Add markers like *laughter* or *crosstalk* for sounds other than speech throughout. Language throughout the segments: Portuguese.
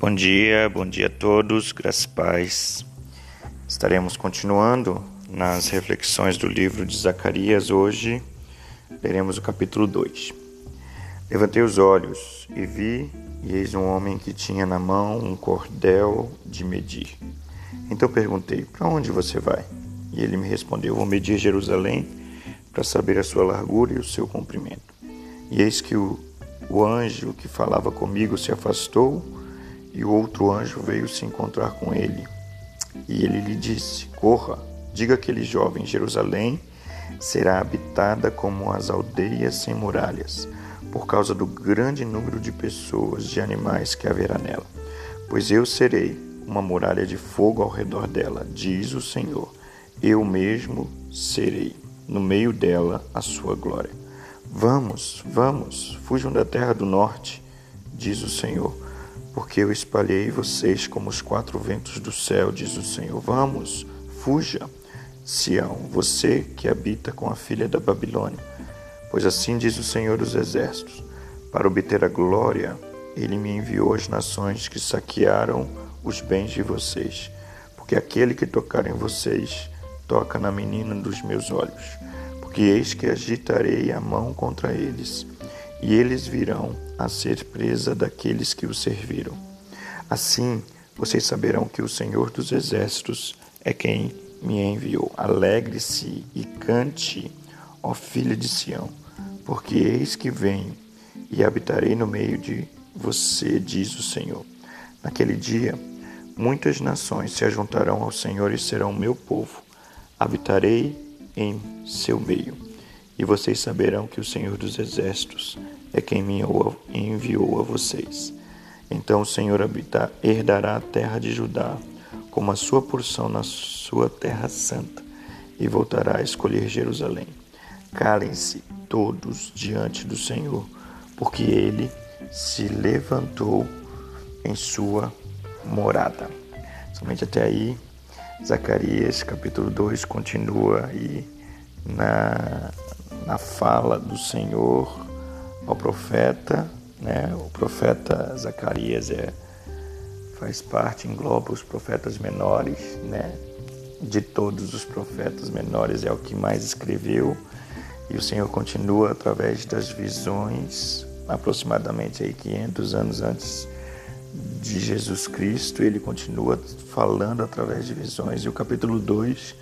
Bom dia, bom dia a todos, graças paz. Estaremos continuando nas reflexões do livro de Zacarias. Hoje leremos o capítulo 2. Levantei os olhos e vi, e eis um homem que tinha na mão um cordel de medir. Então perguntei: Para onde você vai? E ele me respondeu: Vou medir Jerusalém para saber a sua largura e o seu comprimento. E eis que o, o anjo que falava comigo se afastou e o outro anjo veio se encontrar com ele. E ele lhe disse: Corra, diga aquele jovem: Jerusalém será habitada como as aldeias sem muralhas, por causa do grande número de pessoas, de animais que haverá nela. Pois eu serei uma muralha de fogo ao redor dela, diz o Senhor. Eu mesmo serei no meio dela a sua glória. Vamos, vamos, fujam da terra do norte, diz o Senhor porque eu espalhei vocês como os quatro ventos do céu, diz o Senhor. Vamos, fuja, Sião, você que habita com a filha da Babilônia. Pois assim diz o Senhor dos Exércitos: para obter a glória, ele me enviou às nações que saquearam os bens de vocês. Porque aquele que tocar em vocês toca na menina dos meus olhos. Porque eis que agitarei a mão contra eles e eles virão a ser presa daqueles que o serviram. Assim, vocês saberão que o Senhor dos Exércitos é quem me enviou. Alegre-se e cante, ó filha de Sião, porque eis que venho e habitarei no meio de você, diz o Senhor. Naquele dia, muitas nações se ajuntarão ao Senhor e serão meu povo. Habitarei em seu meio e vocês saberão que o Senhor dos Exércitos é quem me enviou a vocês. Então o Senhor habitar, herdará a terra de Judá como a sua porção na sua terra santa e voltará a escolher Jerusalém. Calem-se todos diante do Senhor, porque ele se levantou em sua morada. Somente até aí, Zacarias capítulo 2 continua aí na na fala do Senhor ao profeta, né? O profeta Zacarias é faz parte, engloba os profetas menores, né? De todos os profetas menores é o que mais escreveu e o Senhor continua através das visões, aproximadamente aí 500 anos antes de Jesus Cristo, ele continua falando através de visões. E o capítulo 2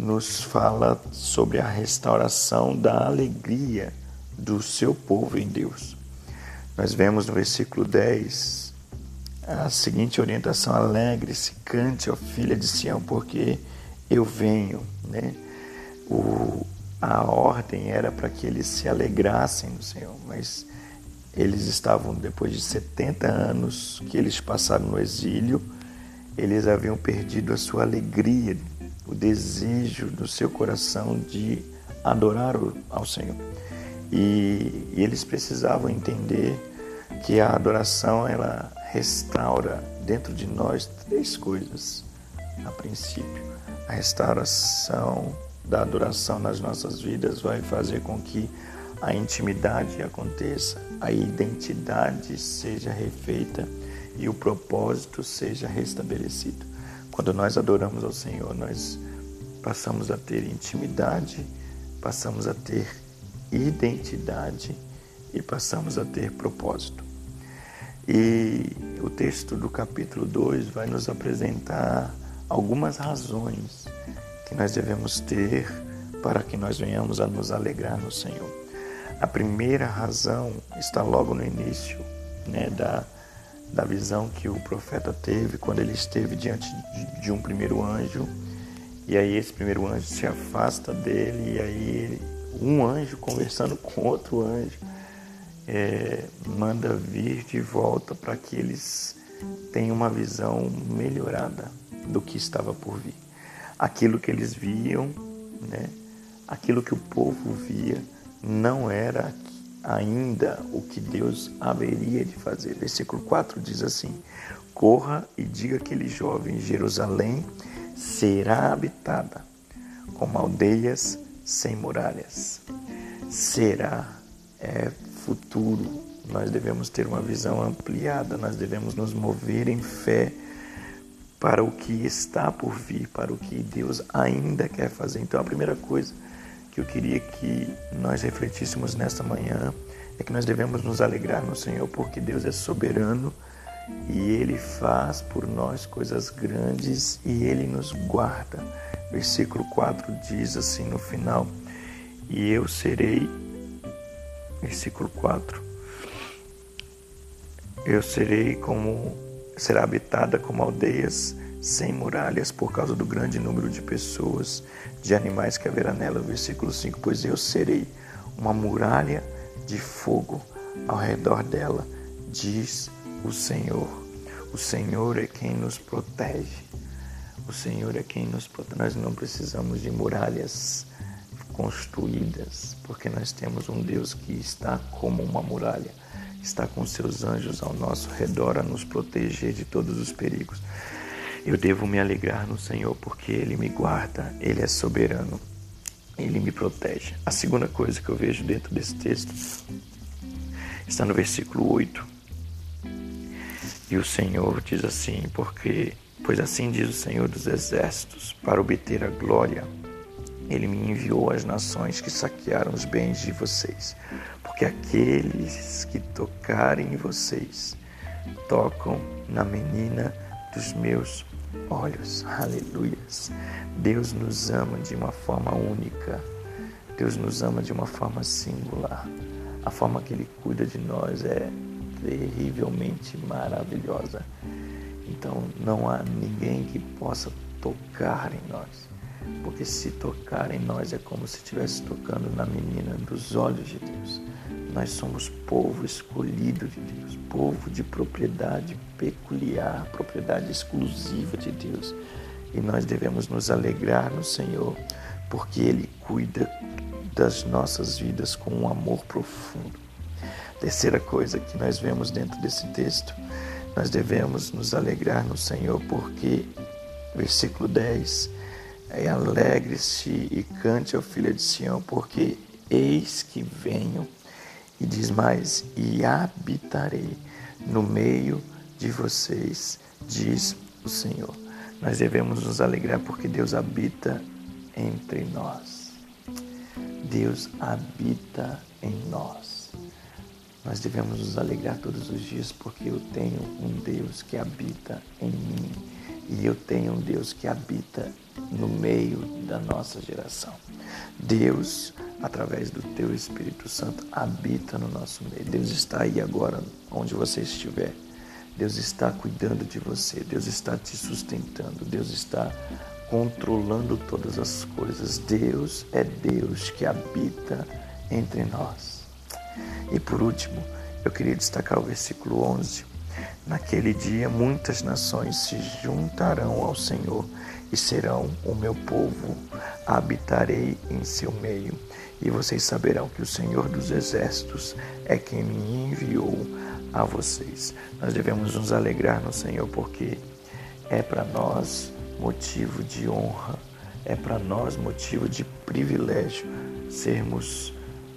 nos fala sobre a restauração da alegria do seu povo em Deus. Nós vemos no versículo 10 a seguinte orientação: alegre-se, cante, ó filha de Sião, porque eu venho. Né? O, a ordem era para que eles se alegrassem no Senhor, mas eles estavam, depois de 70 anos que eles passaram no exílio, eles haviam perdido a sua alegria o desejo do seu coração de adorar ao Senhor. E, e eles precisavam entender que a adoração ela restaura dentro de nós três coisas. A princípio, a restauração da adoração nas nossas vidas vai fazer com que a intimidade aconteça, a identidade seja refeita e o propósito seja restabelecido. Quando nós adoramos ao Senhor, nós passamos a ter intimidade, passamos a ter identidade e passamos a ter propósito. E o texto do capítulo 2 vai nos apresentar algumas razões que nós devemos ter para que nós venhamos a nos alegrar no Senhor. A primeira razão está logo no início né, da, da visão que o profeta teve quando ele esteve diante de, de um primeiro anjo e aí esse primeiro anjo se afasta dele, e aí um anjo conversando *laughs* com outro anjo é, manda vir de volta para que eles tenham uma visão melhorada do que estava por vir. Aquilo que eles viam, né, aquilo que o povo via, não era ainda o que Deus haveria de fazer. Versículo 4 diz assim: Corra e diga àquele jovem Jerusalém será habitada como aldeias sem muralhas. Será é futuro, nós devemos ter uma visão ampliada, nós devemos nos mover em fé para o que está por vir, para o que Deus ainda quer fazer. Então, a primeira coisa que eu queria que nós refletíssemos nesta manhã é que nós devemos nos alegrar no Senhor, porque Deus é soberano e Ele faz por nós coisas grandes e Ele nos guarda. Versículo 4 diz assim no final: E eu serei. Versículo 4: Eu serei como será habitada como aldeias sem muralhas por causa do grande número de pessoas, de animais que haverá nela. Versículo 5: Pois eu serei uma muralha de fogo ao redor dela, diz o Senhor. O Senhor é quem nos protege. O Senhor é quem nos protege. Nós não precisamos de muralhas construídas, porque nós temos um Deus que está como uma muralha está com seus anjos ao nosso redor a nos proteger de todos os perigos. Eu devo me alegrar no Senhor porque Ele me guarda, Ele é soberano, Ele me protege. A segunda coisa que eu vejo dentro desse texto está no versículo 8. E o Senhor diz assim: Porque, pois assim diz o Senhor dos Exércitos, para obter a glória ele me enviou às nações que saquearam os bens de vocês, porque aqueles que tocarem em vocês tocam na menina dos meus olhos. Aleluias. Deus nos ama de uma forma única. Deus nos ama de uma forma singular. A forma que Ele cuida de nós é terrivelmente maravilhosa. Então não há ninguém que possa tocar em nós porque se tocar em nós é como se estivesse tocando na menina dos olhos de Deus. Nós somos povo escolhido de Deus, povo de propriedade peculiar, propriedade exclusiva de Deus. E nós devemos nos alegrar no Senhor, porque Ele cuida das nossas vidas com um amor profundo. Terceira coisa que nós vemos dentro desse texto, nós devemos nos alegrar no Senhor, porque, versículo 10, é, alegre-se e cante ao filho de Sião, porque eis que venho, e diz mais, e habitarei no meio de vocês, diz o Senhor. Nós devemos nos alegrar porque Deus habita entre nós. Deus habita em nós. Nós devemos nos alegrar todos os dias porque eu tenho um Deus que habita em mim e eu tenho um Deus que habita no meio da nossa geração. Deus, através do teu Espírito Santo, habita no nosso meio. Deus está aí agora, onde você estiver. Deus está cuidando de você. Deus está te sustentando. Deus está controlando todas as coisas. Deus é Deus que habita entre nós. E por último, eu queria destacar o versículo 11. Naquele dia, muitas nações se juntarão ao Senhor e serão o meu povo. Habitarei em seu meio, e vocês saberão que o Senhor dos Exércitos é quem me enviou a vocês. Nós devemos nos alegrar no Senhor, porque é para nós motivo de honra, é para nós motivo de privilégio sermos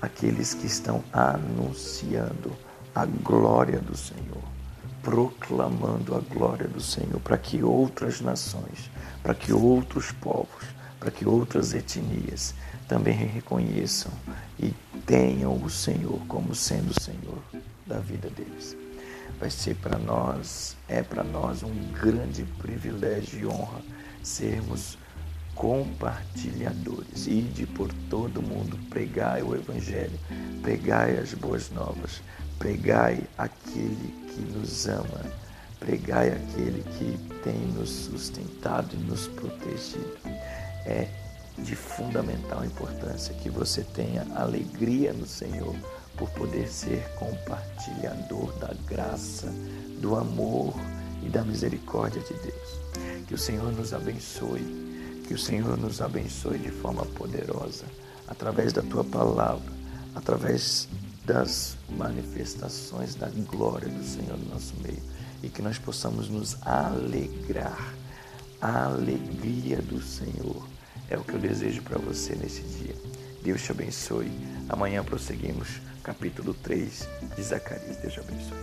aqueles que estão anunciando a glória do Senhor proclamando a glória do Senhor para que outras nações, para que outros povos, para que outras etnias também reconheçam e tenham o Senhor como sendo o Senhor da vida deles. Vai ser para nós, é para nós um grande privilégio e honra sermos compartilhadores. Ide por todo mundo, pregai o Evangelho, pregai as boas novas, pregai aquele que nos ama, pregai aquele que tem nos sustentado e nos protegido. É de fundamental importância que você tenha alegria no Senhor por poder ser compartilhador da graça, do amor e da misericórdia de Deus. Que o Senhor nos abençoe que o Senhor nos abençoe de forma poderosa, através da tua palavra, através das manifestações da glória do Senhor no nosso meio e que nós possamos nos alegrar. A alegria do Senhor é o que eu desejo para você nesse dia. Deus te abençoe. Amanhã prosseguimos capítulo 3 de Zacarias. Deus abençoe.